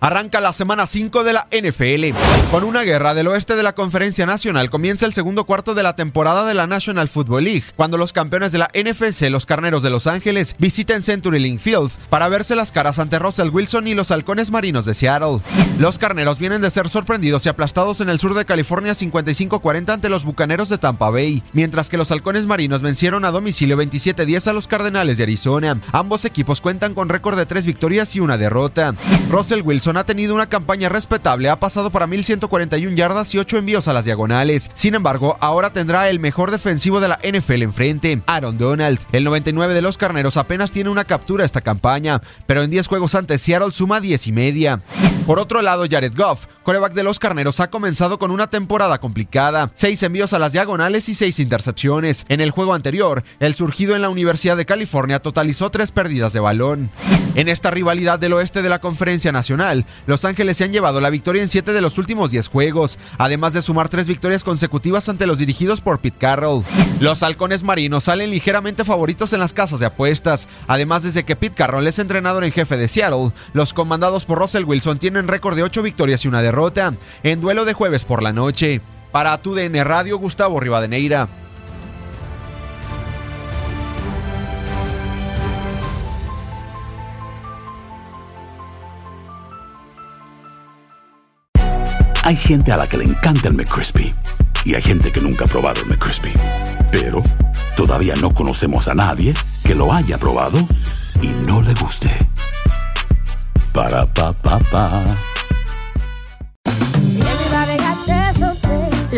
Arranca la semana 5 de la NFL. Con una guerra del oeste de la Conferencia Nacional comienza el segundo cuarto de la temporada de la National Football League, cuando los campeones de la NFC, los Carneros de Los Ángeles, visiten Century Link Field para verse las caras ante Russell Wilson y los Halcones Marinos de Seattle. Los Carneros vienen de ser sorprendidos y aplastados en el sur de California 55-40 ante los Bucaneros de Tampa Bay, mientras que los Halcones Marinos vencieron a domicilio 27-10 a los Cardenales de Arizona. Ambos equipos cuentan con récord de tres victorias y una derrota. Russell Wilson ha tenido una campaña respetable, ha pasado para 1141 yardas y 8 envíos a las diagonales. Sin embargo, ahora tendrá el mejor defensivo de la NFL enfrente, Aaron Donald. El 99 de los carneros apenas tiene una captura esta campaña, pero en 10 juegos ante Seattle suma 10 y media. Por otro lado, Jared Goff, coreback de los carneros, ha comenzado con una temporada complicada. 6 envíos a las diagonales y 6 intercepciones. En el juego anterior, el surgido en la Universidad de California totalizó 3 pérdidas de balón. En esta rivalidad del oeste de la Conferencia Nacional, los Ángeles se han llevado la victoria en 7 de los últimos 10 juegos, además de sumar 3 victorias consecutivas ante los dirigidos por Pete Carroll. Los halcones marinos salen ligeramente favoritos en las casas de apuestas, además desde que Pete Carroll es entrenador en jefe de Seattle, los comandados por Russell Wilson tienen récord de 8 victorias y una derrota, en duelo de jueves por la noche. Para tu DN Radio, Gustavo Rivadeneira. Hay gente a la que le encanta el McCrispy y hay gente que nunca ha probado el McCrispy. Pero todavía no conocemos a nadie que lo haya probado y no le guste. Para pa pa pa.